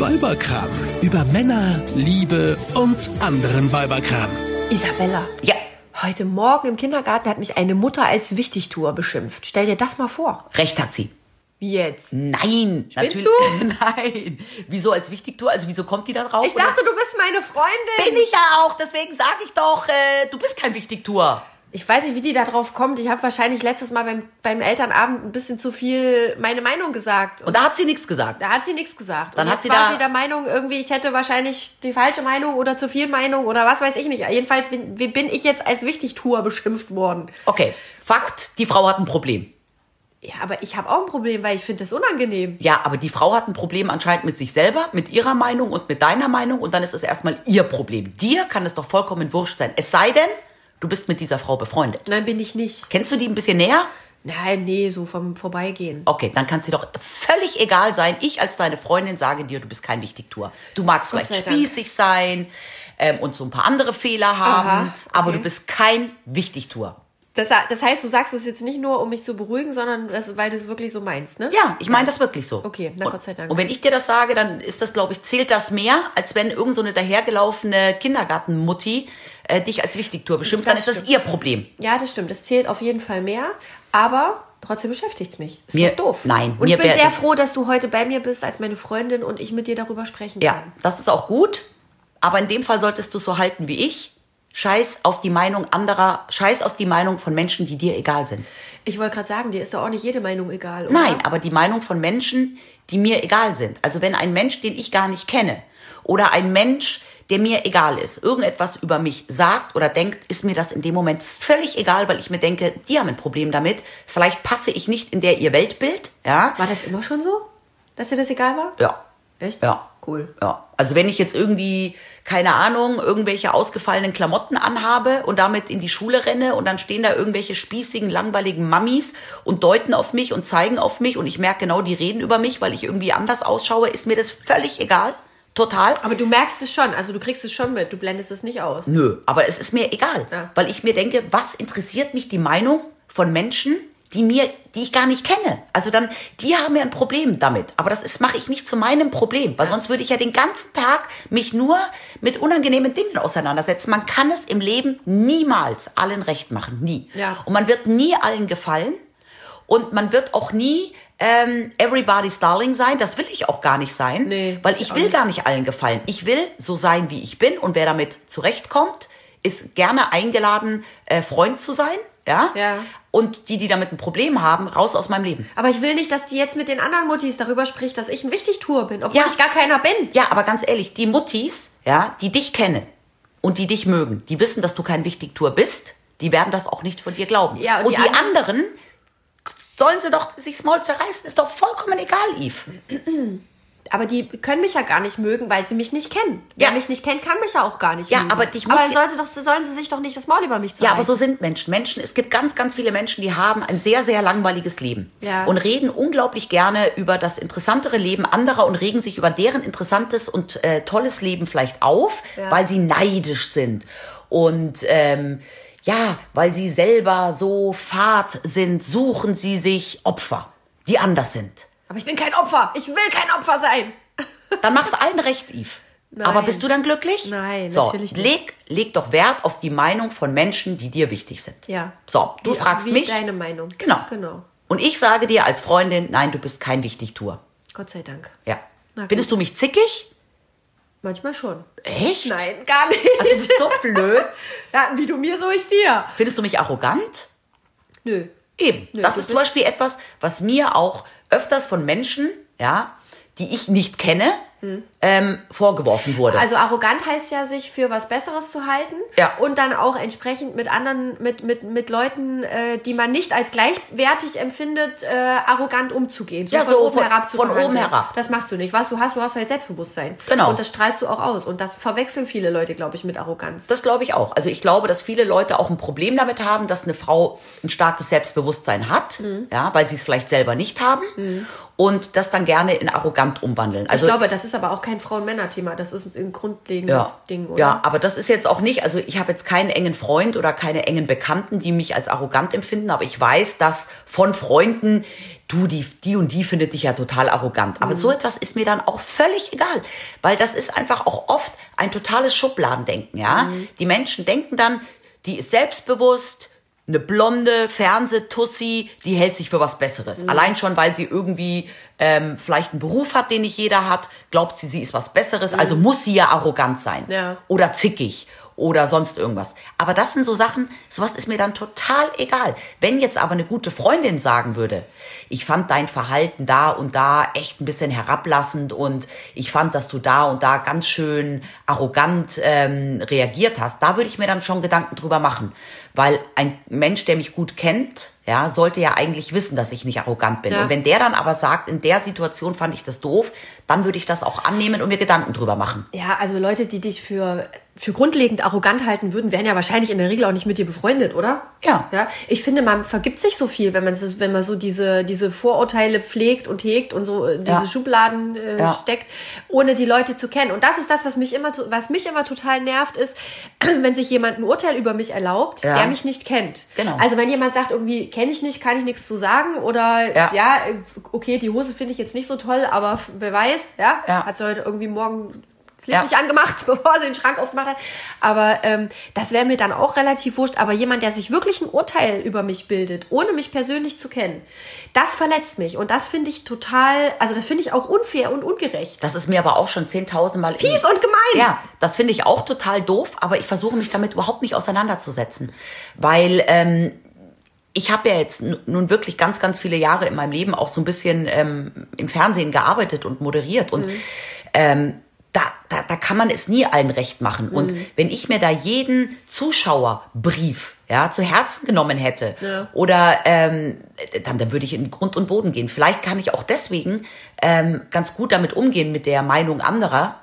Weiberkram. Über Männer, Liebe und anderen Weiberkram. Isabella. Ja, Heute Morgen im Kindergarten hat mich eine Mutter als Wichtigtour beschimpft. Stell dir das mal vor. recht hat sie. Wie jetzt? Nein, Spinnst natürlich. Nein. Wieso als Wichtigtour? Also wieso kommt die da drauf? Ich dachte, du bist meine Freundin. bin ich ja auch. Deswegen sage ich doch, äh, du bist kein Wichtigtour. Ich weiß nicht, wie die da drauf kommt. Ich habe wahrscheinlich letztes Mal beim, beim Elternabend ein bisschen zu viel meine Meinung gesagt. Und da hat sie nichts gesagt. Da hat sie nichts gesagt. Dann und hat sie war da- sie der Meinung, irgendwie, ich hätte wahrscheinlich die falsche Meinung oder zu viel Meinung oder was weiß ich nicht. Jedenfalls bin, bin ich jetzt als Wichtigtour beschimpft worden. Okay, Fakt, die Frau hat ein Problem. Ja, aber ich habe auch ein Problem, weil ich finde das unangenehm. Ja, aber die Frau hat ein Problem anscheinend mit sich selber, mit ihrer Meinung und mit deiner Meinung und dann ist es erstmal ihr Problem. Dir kann es doch vollkommen wurscht sein. Es sei denn, du bist mit dieser Frau befreundet. Nein, bin ich nicht. Kennst du die ein bisschen näher? Nein, nee, so vom Vorbeigehen. Okay, dann kann es dir doch völlig egal sein. Ich als deine Freundin sage dir, du bist kein Wichtigtour. Du magst Gott vielleicht sei Dank. spießig sein ähm, und so ein paar andere Fehler haben, Aha, aber okay. du bist kein Wichtigtour. Das, das heißt, du sagst es jetzt nicht nur, um mich zu beruhigen, sondern das, weil du es wirklich so meinst, ne? Ja, ich meine das wirklich so. Okay, na und, Gott sei Dank. Und wenn ich dir das sage, dann ist das, glaube ich, zählt das mehr, als wenn irgend so eine dahergelaufene Kindergartenmutti äh, dich als Wichtigtour beschimpft, dann Das ist das stimmt. ihr Problem. Ja, das stimmt. Das zählt auf jeden Fall mehr. Aber trotzdem beschäftigt es mich. Ist Mir- doof. nein, Und ich bin sehr das- froh, dass du heute bei mir bist als meine Freundin und ich mit dir darüber sprechen Ja, kann. das ist auch gut, aber in dem Fall solltest du so halten wie ich. Scheiß auf die Meinung anderer, scheiß auf die Meinung von Menschen, die dir egal sind. Ich wollte gerade sagen, dir ist doch auch nicht jede Meinung egal, oder? Nein, aber die Meinung von Menschen, die mir egal sind. Also wenn ein Mensch, den ich gar nicht kenne, oder ein Mensch, der mir egal ist, irgendetwas über mich sagt oder denkt, ist mir das in dem Moment völlig egal, weil ich mir denke, die haben ein Problem damit. Vielleicht passe ich nicht in der ihr Weltbild, ja. War das immer schon so? Dass dir das egal war? Ja. Echt? Ja. Cool. Ja. Also wenn ich jetzt irgendwie, keine Ahnung, irgendwelche ausgefallenen Klamotten anhabe und damit in die Schule renne und dann stehen da irgendwelche spießigen, langweiligen Mammis und deuten auf mich und zeigen auf mich und ich merke genau, die reden über mich, weil ich irgendwie anders ausschaue, ist mir das völlig egal. Total. Aber du merkst es schon, also du kriegst es schon mit, du blendest es nicht aus. Nö, aber es ist mir egal, Ja. weil ich mir denke, was interessiert mich die Meinung von Menschen, die mir, die ich gar nicht kenne. Also dann, die haben ja ein Problem damit. Aber das ist, mache ich nicht zu meinem Problem, weil sonst würde ich ja den ganzen Tag mich nur mit unangenehmen Dingen auseinandersetzen. Man kann es im Leben niemals allen recht machen, nie. Ja. Und man wird nie allen gefallen und man wird auch nie ähm, everybody's darling sein. Das will ich auch gar nicht sein, Nee, weil ich will nicht. gar nicht allen gefallen. Ich will so sein, wie ich bin und wer damit zurechtkommt, ist gerne eingeladen, äh, Freund zu sein, ja? Ja. Und die, die damit ein Problem haben, raus aus meinem Leben. Aber ich will nicht, dass die jetzt mit den anderen Muttis darüber spricht, dass ich ein Wichtigtour bin, obwohl Ja. ich gar keiner bin. Ja, aber ganz ehrlich, die Muttis, ja, die dich kennen und die dich mögen, die wissen, dass du kein Wichtigtour bist, die werden das auch nicht von dir glauben. Ja, und und, die die, anderen- anderen sollen sie doch sich's Maul zerreißen, ist doch vollkommen egal, Yves. Aber die können mich ja gar nicht mögen, weil sie mich nicht kennen. Ja. Wer mich nicht kennt, kann mich ja auch gar nicht Ja, mögen. aber dich aber muss dann ja- sollen sie, doch, sollen sie sich doch nicht das Maul über mich zeigen. Ja, aber so sind Menschen. Menschen, es gibt ganz, ganz viele Menschen, die haben ein sehr, sehr langweiliges Leben Ja. und reden unglaublich gerne über das interessantere Leben anderer und regen sich über deren interessantes und äh, tolles Leben vielleicht auf, Ja. weil sie neidisch sind und ähm, ja, weil sie selber so fad sind, suchen sie sich Opfer, die anders sind. Aber ich bin kein Opfer. Ich will kein Opfer sein. Dann machst du allen recht, Yves. Nein. Aber bist du dann glücklich? Nein, so, natürlich nicht. Leg, leg doch Wert auf die Meinung von Menschen, die dir wichtig sind. Ja. So, du Wie- fragst wie mich. deine Meinung. Genau. Genau. Und ich sage dir als Freundin, nein, du bist kein Wichtigtour. Gott sei Dank. Ja. Findest du mich zickig? Manchmal schon. Echt? Nein, gar nicht. Das ist so blöd. ja, wie du mir, so ich dir. Findest du mich arrogant? Nö. Eben. Nö, das ist zum Beispiel etwas, was mir auch öfters von Menschen, ja, die ich nicht kenne, ähm, vorgeworfen wurde. Also arrogant heißt ja, sich für was Besseres zu halten. Ja. Und dann auch entsprechend mit anderen, mit, mit, mit Leuten, äh, die man nicht als gleichwertig empfindet, äh, arrogant umzugehen. Ja, so von- zu von oben herab. Das machst du nicht. Was du hast, du hast halt Selbstbewusstsein. Genau. Und das strahlst du auch aus. Und das verwechseln viele Leute, glaube ich, mit Arroganz. Das glaube ich auch. Also ich glaube, dass viele Leute auch ein Problem damit haben, dass eine Frau ein starkes Selbstbewusstsein hat, Mhm. ja, weil sie es vielleicht selber nicht haben und das dann gerne in arrogant umwandeln. Also ich glaube, das ist aber auch kein Frauen-Männer-Thema. Das ist ein grundlegendes ja, Ding, oder? ja, aber das ist jetzt auch nicht, also ich habe jetzt keinen engen Freund oder keine engen Bekannten, die mich als arrogant empfinden, aber ich weiß, dass von Freunden du, die, die und die findet dich ja total arrogant. Aber so etwas ist mir dann auch völlig egal, weil das ist einfach auch oft ein totales Schubladendenken, ja. Die Menschen denken dann, die ist selbstbewusst, eine blonde Fernsehtussi, die hält sich für was Besseres. Allein schon, weil sie irgendwie ähm, vielleicht einen Beruf hat, den nicht jeder hat, glaubt sie, sie ist was Besseres, also muss sie ja arrogant sein. Ja. Oder zickig oder sonst irgendwas. Aber das sind so Sachen, sowas ist mir dann total egal. Wenn jetzt aber eine gute Freundin sagen würde, ich fand dein Verhalten da und da echt ein bisschen herablassend und ich fand, dass du da und da ganz schön arrogant ähm, reagiert hast, da würde ich mir dann schon Gedanken drüber machen. Weil ein Mensch, der mich gut kennt, ja, sollte ja eigentlich wissen, dass ich nicht arrogant bin. Ja. Und wenn der dann aber sagt, in der Situation fand ich das doof, dann würde ich das auch annehmen und mir Gedanken drüber machen. Ja, also Leute, die dich für, für grundlegend arrogant halten würden, wären ja wahrscheinlich in der Regel auch nicht mit dir befreundet, oder? Ja. Ja. Ich finde, man vergibt sich so viel, wenn man so, wenn man so diese, diese Vorurteile pflegt und hegt und so diese Ja. Schubladen äh, Ja. steckt, ohne die Leute zu kennen. Und das ist das, was mich immer, was mich immer total nervt, ist, wenn sich jemand ein Urteil über mich erlaubt, der mich nicht kennt. Genau. Also wenn jemand sagt, irgendwie kenne ich nicht, kann ich nichts zu sagen oder Ja. ja, okay, die Hose finde ich jetzt nicht so toll, aber wer weiß, ja, Ja. hat sie heute irgendwie morgen das Licht Ja. nicht angemacht, bevor sie den Schrank aufgemacht hat. Aber ähm, das wäre mir dann auch relativ wurscht. Aber jemand, der sich wirklich ein Urteil über mich bildet, ohne mich persönlich zu kennen, das verletzt mich. Und das finde ich total, also das finde ich auch unfair und ungerecht. Das ist mir aber auch schon 10.000 Mal... Fies und gemein. Ja, das finde ich auch total doof, aber ich versuche mich damit überhaupt nicht auseinanderzusetzen. Weil ähm, ich habe ja jetzt nun wirklich ganz, ganz viele Jahre in meinem Leben auch so ein bisschen ähm, im Fernsehen gearbeitet und moderiert. Und ähm, da, da, da kann man es nie allen recht machen. Und wenn ich mir da jeden Zuschauerbrief ja, zu Herzen genommen hätte Ja. oder ähm, dann, dann würde ich in Grund und Boden gehen. Vielleicht kann ich auch deswegen ähm, ganz gut damit umgehen mit der Meinung anderer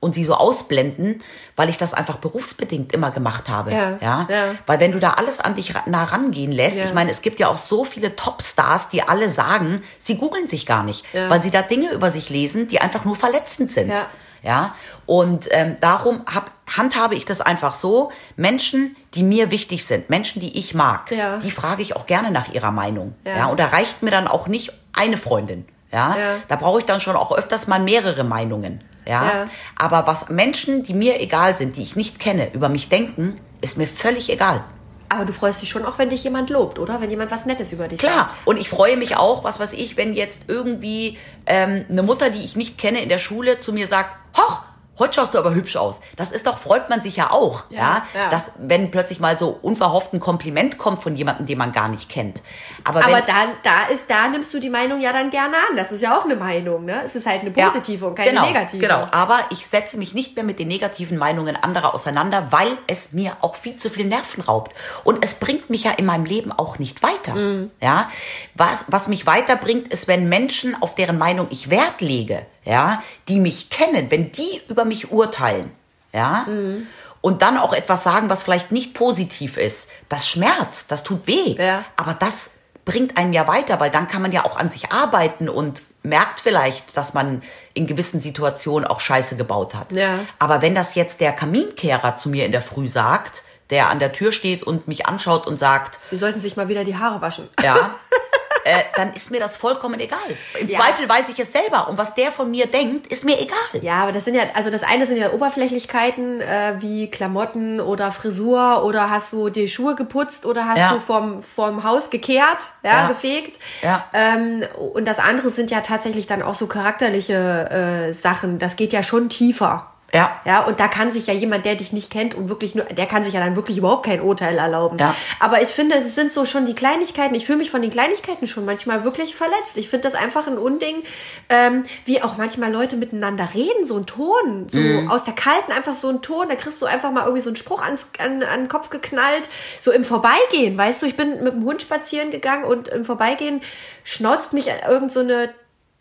und sie so ausblenden, weil ich das einfach berufsbedingt immer gemacht habe. Ja, Ja? ja. Weil wenn du da alles an dich nah rangehen lässt, Ja. ich meine, es gibt ja auch so viele Topstars, die alle sagen, sie googeln sich gar nicht, Ja. weil sie da Dinge über sich lesen, die einfach nur verletzend sind. Ja. Ja, und ähm, darum hab, handhabe ich das einfach so. Menschen, die mir wichtig sind, Menschen, die ich mag, Ja. die frage ich auch gerne nach ihrer Meinung. Ja. Ja. und da reicht mir dann auch nicht eine Freundin. Ja, Ja. da brauche ich dann schon auch öfters mal mehrere Meinungen. Ja? Ja. aber was Menschen, die mir egal sind, die ich nicht kenne, über mich denken, ist mir völlig egal. Aber du freust dich schon auch, wenn dich jemand lobt, oder? Wenn jemand was Nettes über dich Klar, sagt. und ich freue mich auch, was weiß ich, wenn jetzt irgendwie ähm, eine Mutter, die ich nicht kenne in der Schule, zu mir sagt, hoch, heute schaust du aber hübsch aus. Das ist doch, freut man sich ja auch, Ja, ja, ja. dass wenn plötzlich mal so unverhofft ein Kompliment kommt von jemandem, den man gar nicht kennt. Aber, Aber wenn, da, da ist, da nimmst du die Meinung ja dann gerne an. Das ist ja auch eine Meinung, ne? Es ist halt eine Ja, positive und keine genau, negative. Genau, aber ich setze mich nicht mehr mit den negativen Meinungen anderer auseinander, weil es mir auch viel zu viel Nerven raubt. Und es bringt mich ja in meinem Leben auch nicht weiter. Mhm. Ja, was, was mich weiterbringt, ist, wenn Menschen, auf deren Meinung ich Wert lege, ja, die mich kennen, wenn die über mich urteilen, ja, Mhm. und dann auch etwas sagen, was vielleicht nicht positiv ist, das schmerzt, das tut weh. Ja. Aber das bringt einen ja weiter, weil dann kann man ja auch an sich arbeiten und merkt vielleicht, dass man in gewissen Situationen auch Scheiße gebaut hat. Ja. Aber wenn das jetzt der Kaminkehrer zu mir in der Früh sagt, der an der Tür steht und mich anschaut und sagt, Sie sollten sich mal wieder die Haare waschen. ja, äh, dann ist mir das vollkommen egal. Im Ja. Zweifel weiß ich es selber und was der von mir denkt, ist mir egal. Ja, aber das sind ja, also das eine sind ja Oberflächlichkeiten äh, wie Klamotten oder Frisur oder hast du die Schuhe geputzt oder hast Ja. du vom, vom Haus gekehrt, ja, Ja. gefegt. Ja. Ähm, und das andere sind ja tatsächlich dann auch so charakterliche äh, Sachen. Das geht ja schon tiefer. Ja. Ja, und da kann sich ja jemand, der dich nicht kennt und wirklich nur, der kann sich ja dann wirklich überhaupt kein Urteil erlauben. Ja. Aber ich finde, es sind so schon die Kleinigkeiten. Ich fühle mich von den Kleinigkeiten schon manchmal wirklich verletzt. Ich finde das einfach ein Unding, ähm, wie auch manchmal Leute miteinander reden, so ein Ton, so Mhm. aus der Kalten einfach so ein Ton, da kriegst du einfach mal irgendwie so einen Spruch ans, an, an den Kopf geknallt, so im Vorbeigehen, weißt du, ich bin mit dem Hund spazieren gegangen und im Vorbeigehen schnauzt mich irgend so eine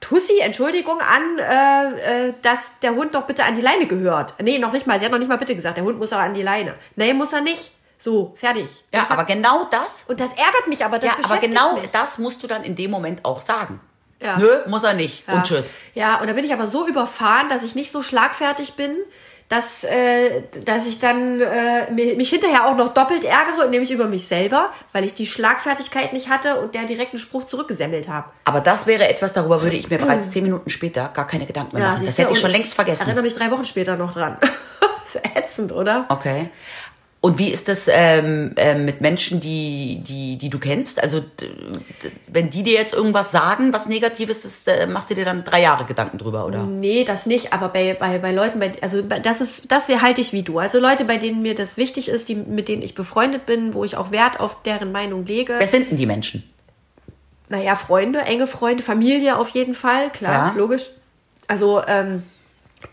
Tussi, Entschuldigung, an, äh, äh, dass der Hund doch bitte an die Leine gehört. Nee, noch nicht mal. Sie hat noch nicht mal bitte gesagt, der Hund muss aber an die Leine. Nee, muss er nicht. So, fertig. Ja, hab- aber genau das und das ärgert mich, aber das ja, aber genau mich. das musst du dann in dem Moment auch sagen. Ja. Nö, muss er nicht. Ja. Und tschüss. Ja, und da bin ich aber so überfahren, dass ich nicht so schlagfertig bin, dass, äh, dass ich dann äh, mi- mich hinterher auch noch doppelt ärgere, nämlich über mich selber, weil ich die Schlagfertigkeit nicht hatte und der direkten Spruch zurückgesemmelt habe. Aber das wäre etwas, darüber würde ich mir bereits zehn Minuten später gar keine Gedanken mehr machen. Das siehst du, hätte ich schon längst vergessen. erinnere mich drei Wochen später noch dran. ist ätzend, oder? Okay. Und wie ist das ähm, ähm, mit Menschen, die, die, die du kennst? Also wenn die dir jetzt irgendwas sagen, was Negatives, das äh, machst du dir dann drei Jahre Gedanken drüber, oder? Nee, das nicht, aber bei, bei, bei Leuten, bei, also das ist, das halte ich wie du. Also Leute, bei denen mir das wichtig ist, die, mit denen ich befreundet bin, wo ich auch Wert auf deren Meinung lege. Wer sind denn die Menschen? Naja, Freunde, enge Freunde, Familie auf jeden Fall, klar, Ja. logisch. Also, ähm,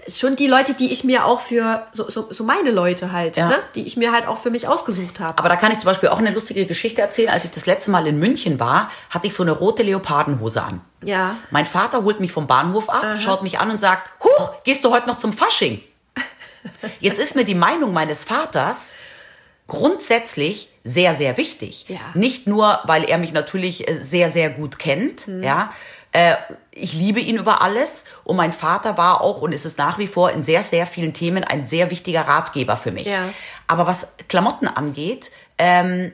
schon die Leute, die ich mir auch für, so, so, so meine Leute halt, Ja. ne? die ich mir halt auch für mich ausgesucht habe. Aber da kann ich zum Beispiel auch eine lustige Geschichte erzählen. Als ich das letzte Mal in München war, hatte ich so eine rote Leopardenhose an. Ja. Mein Vater holt mich vom Bahnhof ab, schaut mich an und sagt, Huch, gehst du heute noch zum Fasching? Jetzt ist mir die Meinung meines Vaters grundsätzlich sehr, sehr wichtig. Ja. Nicht nur, weil er mich natürlich äh, sehr, sehr gut kennt, Mhm. ja. Äh, ich liebe ihn über alles und mein Vater war auch und ist es nach wie vor in sehr, sehr vielen Themen ein sehr wichtiger Ratgeber für mich. Ja. Aber was Klamotten angeht, ähm,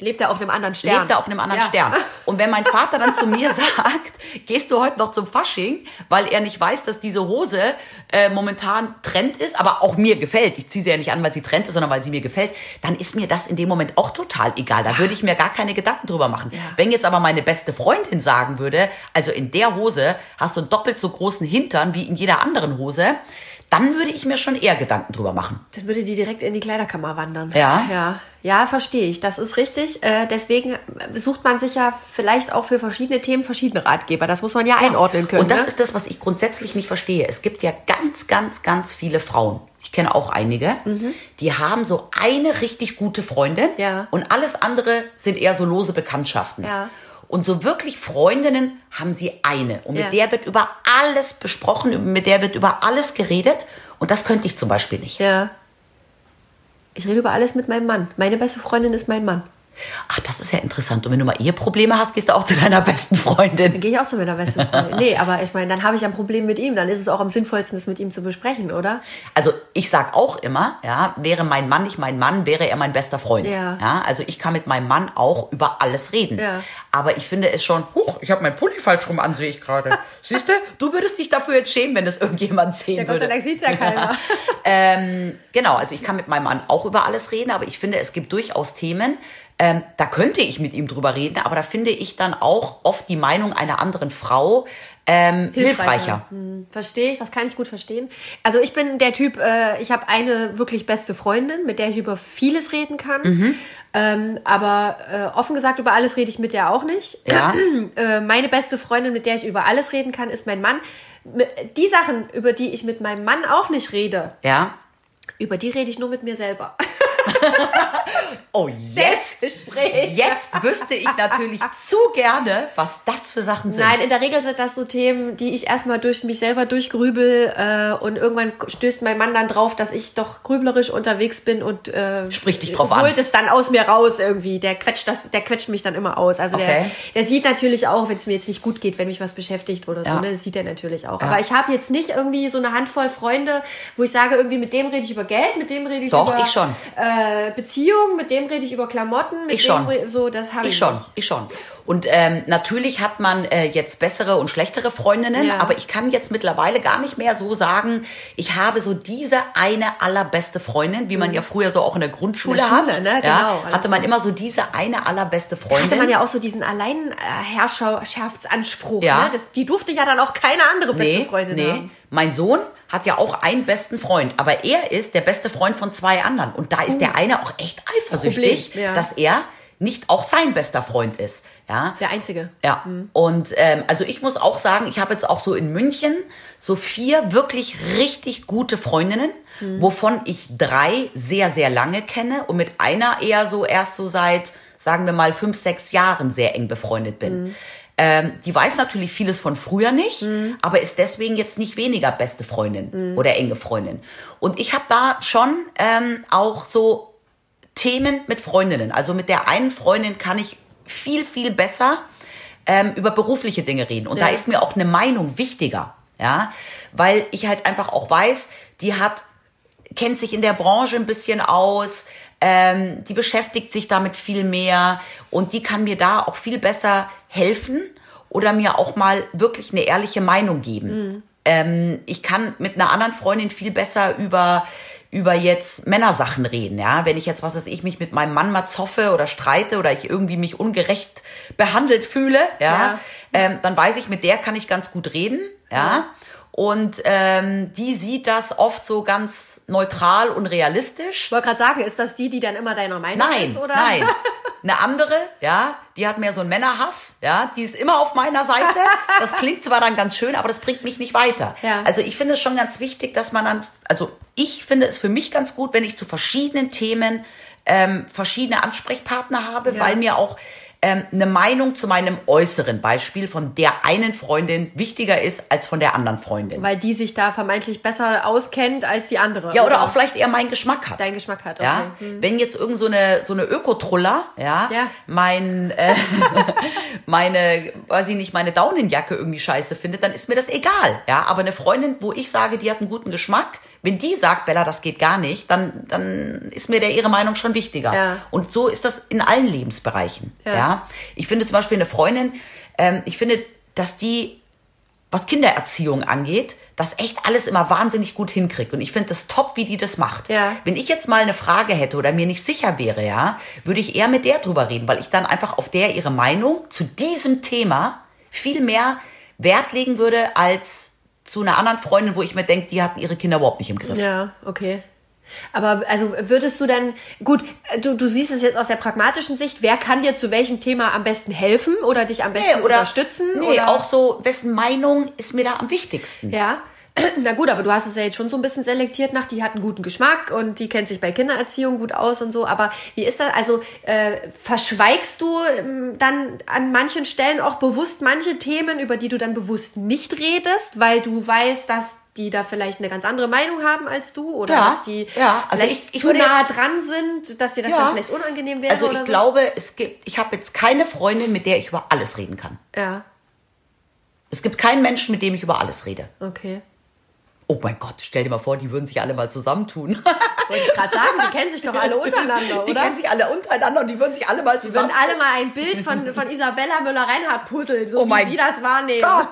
Lebt er auf einem anderen Stern. lebt er auf einem anderen Ja. Stern. Und wenn mein Vater dann zu mir sagt, gehst du heute noch zum Fasching, weil er nicht weiß, dass diese Hose äh, momentan Trend ist, aber auch mir gefällt. Ich ziehe sie ja nicht an, weil sie Trend ist, sondern weil sie mir gefällt, dann ist mir das in dem Moment auch total egal. Da würde ich mir gar keine Gedanken drüber machen. Ja. Wenn jetzt aber meine beste Freundin sagen würde, also in der Hose hast du einen doppelt so großen Hintern wie in jeder anderen Hose, dann würde ich mir schon eher Gedanken drüber machen. Dann würde die direkt in die Kleiderkammer wandern. Ja. Ja, ja verstehe ich. Das ist richtig. Äh, deswegen sucht man sich ja vielleicht auch für verschiedene Themen verschiedene Ratgeber. Das muss man ja, einordnen können. Und das ne? ist das, was ich grundsätzlich nicht verstehe. Es gibt ja ganz, ganz, ganz viele Frauen. Ich kenne auch einige, die haben so eine richtig gute Freundin Mhm. Ja. und alles andere sind eher so lose Bekanntschaften. Ja. Und so wirklich Freundinnen haben sie eine. Und mit Ja. der wird über alles besprochen, mit der wird über alles geredet. Und das könnte ich zum Beispiel nicht. Ja. Ich rede über alles mit meinem Mann. Meine beste Freundin ist mein Mann. Ach, das ist ja interessant. Und wenn du mal Eheprobleme hast, gehst du auch zu deiner besten Freundin. Dann gehe ich auch zu meiner besten Freundin. nee, aber ich meine, dann habe ich ein Problem mit ihm. Dann ist es auch am sinnvollsten, es mit ihm zu besprechen, oder? Also ich sag auch immer, ja, wäre mein Mann nicht mein Mann, wäre er mein bester Freund. Ja. also ich kann mit meinem Mann auch über alles reden. Ja. Aber ich finde es schon, huch, ich habe meinen Pulli falsch rum an, sehe ich gerade. Siehst du, du würdest dich dafür jetzt schämen, wenn das irgendjemand sehen Ja, Gott sei würde. Dank sieht ja keiner. Ähm, genau, also ich kann mit meinem Mann auch über alles reden, aber ich finde, es gibt durchaus Themen, ähm, da könnte ich mit ihm drüber reden, aber da finde ich dann auch oft die Meinung einer anderen Frau ähm, hilfreicher. Hm, Verstehe ich, das kann ich gut verstehen. Also ich bin der Typ, äh, ich habe eine wirklich beste Freundin, mit der ich über vieles reden kann. Mhm. Ähm, aber äh, offen gesagt, über alles rede ich mit der auch nicht. Ja. Äh, meine beste Freundin, mit der ich über alles reden kann, ist mein Mann. Die Sachen, über die ich mit meinem Mann auch nicht rede, Ja. über die rede ich nur mit mir selber. Oh, jetzt, Selbstgespräch. jetzt wüsste ich natürlich zu gerne, was das für Sachen sind. Nein, in der Regel sind das so Themen, die ich erstmal durch mich selber durchgrübel äh, und irgendwann stößt mein Mann dann drauf, dass ich doch grüblerisch unterwegs bin und äh, Spricht dich drauf an. holt es dann aus mir raus irgendwie. Der quetscht das, der quetscht mich dann immer aus. Also Okay. der, der sieht natürlich auch, wenn es mir jetzt nicht gut geht, wenn mich was beschäftigt oder so, Ja. ne, das sieht er natürlich auch. Aber ich habe jetzt nicht irgendwie so eine Handvoll Freunde, wo ich sage, irgendwie mit dem rede ich über Geld, mit dem rede ich Doch, über ich schon. Äh, Beziehungen, mit dem rede ich über Klamotten, mit Ich dem schon. re- so, das habe ich, Ich schon, nicht. ich schon. Und ähm, natürlich hat man äh, jetzt bessere und schlechtere Freundinnen, Ja. aber ich kann jetzt mittlerweile gar nicht mehr so sagen, ich habe so diese eine allerbeste Freundin, wie man ja früher so auch in der Grundschule In der Schule, hat. ne? Genau, ja, alles hatte man so. immer so diese eine allerbeste Freundin. hatte man ja auch so diesen Alleinherrschaftsanspruch. Ja. Ne? Das, die durfte ja dann auch keine andere beste nee, Freundin nee. haben. Mein Sohn hat ja auch einen besten Freund, aber er ist der beste Freund von zwei anderen. Und da ist der eine auch echt eifersüchtig, Problem, ja. dass er nicht auch sein bester Freund ist. Ja. Der einzige. Ja, und ähm, also ich muss auch sagen, ich habe jetzt auch so in München so vier wirklich richtig gute Freundinnen, wovon ich drei sehr, sehr lange kenne und mit einer eher so erst so seit, sagen wir mal, fünf, sechs Jahren sehr eng befreundet bin. Ähm, die weiß natürlich vieles von früher nicht, aber ist deswegen jetzt nicht weniger beste Freundin oder enge Freundin. Und ich habe da schon ähm, auch so Themen mit Freundinnen. Also mit der einen Freundin kann ich viel, viel besser ähm, über berufliche Dinge reden. Und da Ja. ist mir auch eine Meinung wichtiger. Ja, weil ich halt einfach auch weiß, die hat kennt sich in der Branche ein bisschen aus, ähm, die beschäftigt sich damit viel mehr und die kann mir da auch viel besser helfen oder mir auch mal wirklich eine ehrliche Meinung geben. Ähm, ich kann mit einer anderen Freundin viel besser über über jetzt Männersachen reden, ja. Wenn ich jetzt, was weiß ich, mich mit meinem Mann mal zoffe oder streite oder ich irgendwie mich ungerecht behandelt fühle, ja, Ja. Ähm, dann weiß ich, mit der kann ich ganz gut reden, ja. Ja. Und ähm, die sieht das oft so ganz neutral und realistisch. Ich wollte gerade sagen, ist das die, die dann immer deiner Meinung Nein, ist? Oder? nein. Eine andere, ja, die hat mehr so einen Männerhass, ja, die ist immer auf meiner Seite. Das klingt zwar dann ganz schön, aber das bringt mich nicht weiter. Ja. Also ich finde es schon ganz wichtig, dass man dann, also ich finde es für mich ganz gut, wenn ich zu verschiedenen Themen ähm, verschiedene Ansprechpartner habe, Ja. weil mir auch ähm, eine Meinung zu meinem äußeren Beispiel von der einen Freundin wichtiger ist als von der anderen Freundin. Weil die sich da vermeintlich besser auskennt als die andere. ja, oder auch vielleicht eher meinen Geschmack hat. deinen Geschmack hat. Okay. Ja, Hm. wenn jetzt irgend so eine so eine Ökotruller, ja, Ja. mein äh, meine, weiß ich nicht, meine Daunenjacke irgendwie scheiße findet, dann ist mir das egal, ja. Aber eine Freundin, wo ich sage, die hat einen guten Geschmack, wenn die sagt, Bella, das geht gar nicht, dann dann ist mir der ihre Meinung schon wichtiger. Ja. Und so ist das in allen Lebensbereichen, Ja. ja. Ich finde zum Beispiel eine Freundin, ähm, ich finde, dass die was Kindererziehung angeht, das echt alles immer wahnsinnig gut hinkriegt. Und ich finde das top, wie die das macht. Ja. Wenn ich jetzt mal eine Frage hätte oder mir nicht sicher wäre, ja, würde ich eher mit der drüber reden, weil ich dann einfach auf der ihre Meinung zu diesem Thema viel mehr Wert legen würde als zu einer anderen Freundin, wo ich mir denke, die hat ihre Kinder überhaupt nicht im Griff. Ja, okay. Aber also würdest du dann, gut, du, du siehst es jetzt aus der pragmatischen Sicht, wer kann dir zu welchem Thema am besten helfen oder dich am besten Nee, oder unterstützen? Nee, oder? auch so, wessen Meinung ist mir da am wichtigsten? Ja. Na gut, aber du hast es ja jetzt schon so ein bisschen selektiert nach, die hat einen guten Geschmack und die kennt sich bei Kindererziehung gut aus und so. Aber wie ist das? Also äh, verschweigst du ähm, dann an manchen Stellen auch bewusst manche Themen, über die du dann bewusst nicht redest, weil du weißt, dass die da vielleicht eine ganz andere Meinung haben als du oder Ja, dass die ja, also vielleicht ich- ich zu nah jetzt- dran sind, dass dir das Ja. dann vielleicht unangenehm wäre. Also ich oder glaube, es gibt, ich habe jetzt keine Freundin, mit der ich über alles reden kann. So. Ja, Es gibt keinen Menschen, mit dem ich über alles rede. okay. Oh mein Gott, stell dir mal vor, die würden sich alle mal zusammentun. Wollte ich gerade sagen, die kennen sich doch alle untereinander, Die oder? kennen sich alle untereinander und die würden sich alle mal Wir würden zusammen. alle mal ein Bild von, von Isabella Müller-Reinhardt puzzeln, so Oh wie sie das wahrnehmen. Gott.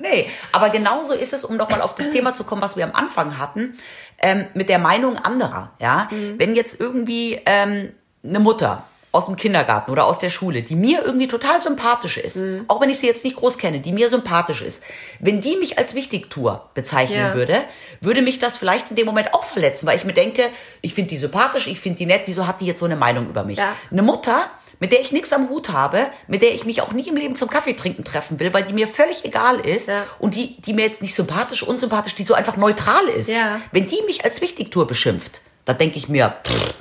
Nee, aber genauso ist es, um nochmal auf das Thema zu kommen, was wir am Anfang hatten, ähm, mit der Meinung anderer. Ja, wenn jetzt irgendwie ähm, eine Mutter aus dem Kindergarten oder aus der Schule, die mir irgendwie total sympathisch ist, auch wenn ich sie jetzt nicht groß kenne, die mir sympathisch ist, wenn die mich als Wichtigtour bezeichnen Ja. würde, würde mich das vielleicht in dem Moment auch verletzen, weil ich mir denke, ich finde die sympathisch, ich finde die nett, wieso hat die jetzt so eine Meinung über mich? Ja. Eine Mutter, mit der ich nichts am Hut habe, mit der ich mich auch nie im Leben zum Kaffee trinken treffen will, weil die mir völlig egal ist Ja. und die, die mir jetzt nicht sympathisch, unsympathisch, die so einfach neutral ist. Ja. Wenn die mich als Wichtigtour beschimpft, dann denke ich mir, pff,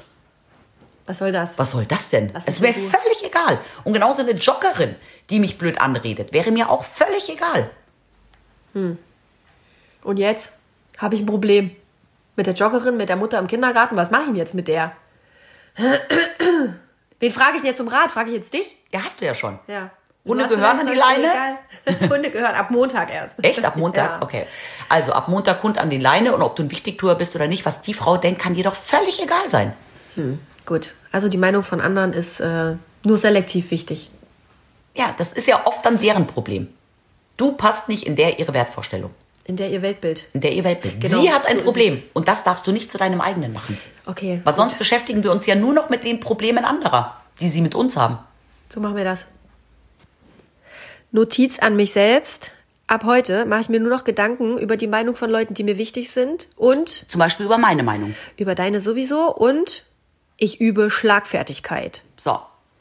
Was soll das? was soll das denn? Es wäre völlig egal. Und genauso eine Joggerin, die mich blöd anredet, wäre mir auch völlig egal. Und jetzt habe ich ein Problem. Mit der Joggerin, mit der Mutter im Kindergarten. Was mache ich jetzt mit der? Wen frage ich denn jetzt um Rat? Frage ich jetzt dich? Ja, hast du ja schon. Ja. Hunde gehören an die Leine? Hunde gehören ab Montag erst. Echt? Ab Montag? Ja. Okay. Also ab Montag Hund an die Leine und ob du ein Wichtigtour bist oder nicht, was die Frau denkt, kann dir doch völlig egal sein. Gut. Also die Meinung von anderen ist äh, nur selektiv wichtig. Ja, das ist ja oft dann deren Problem. Du passt nicht in der ihre Wertvorstellung, In der ihr Weltbild. in der ihr Weltbild. Genau, Sie hat ein so Problem und das darfst du nicht zu deinem eigenen machen. Okay. Weil sonst beschäftigen wir uns ja nur noch mit den Problemen anderer, die sie mit uns haben. So machen wir das. Notiz an mich selbst. Ab heute mache ich mir nur noch Gedanken über die Meinung von Leuten, die mir wichtig sind und Zum Beispiel über meine Meinung. über deine sowieso und ich übe Schlagfertigkeit. So,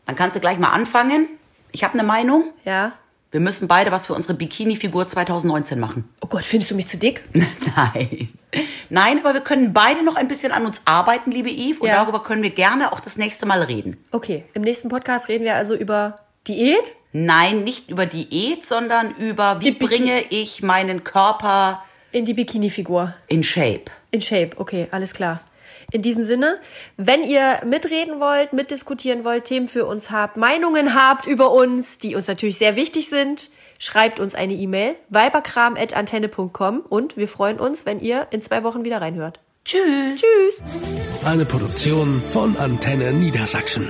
dann kannst du gleich mal anfangen. Ich habe eine Meinung. Ja? Wir müssen beide was für unsere Bikini-Figur 2019 machen. Oh Gott, findest du mich zu dick? Nein. Nein, aber wir können beide noch ein bisschen an uns arbeiten, liebe Yves. Und Ja. darüber können wir gerne auch das nächste Mal reden. Okay, im nächsten Podcast reden wir also über Diät. Nein, nicht über Diät, sondern über, wie bringe ich meinen Körper In die Bikini-Figur. in Shape. In Shape, okay, alles klar. In diesem Sinne, wenn ihr mitreden wollt, mitdiskutieren wollt, Themen für uns habt, Meinungen habt über uns, die uns natürlich sehr wichtig sind, schreibt uns eine E-Mail, weiberkram.antenne.com und wir freuen uns, wenn ihr in zwei Wochen wieder reinhört. Tschüss. Tschüss. Eine Produktion von Antenne Niedersachsen.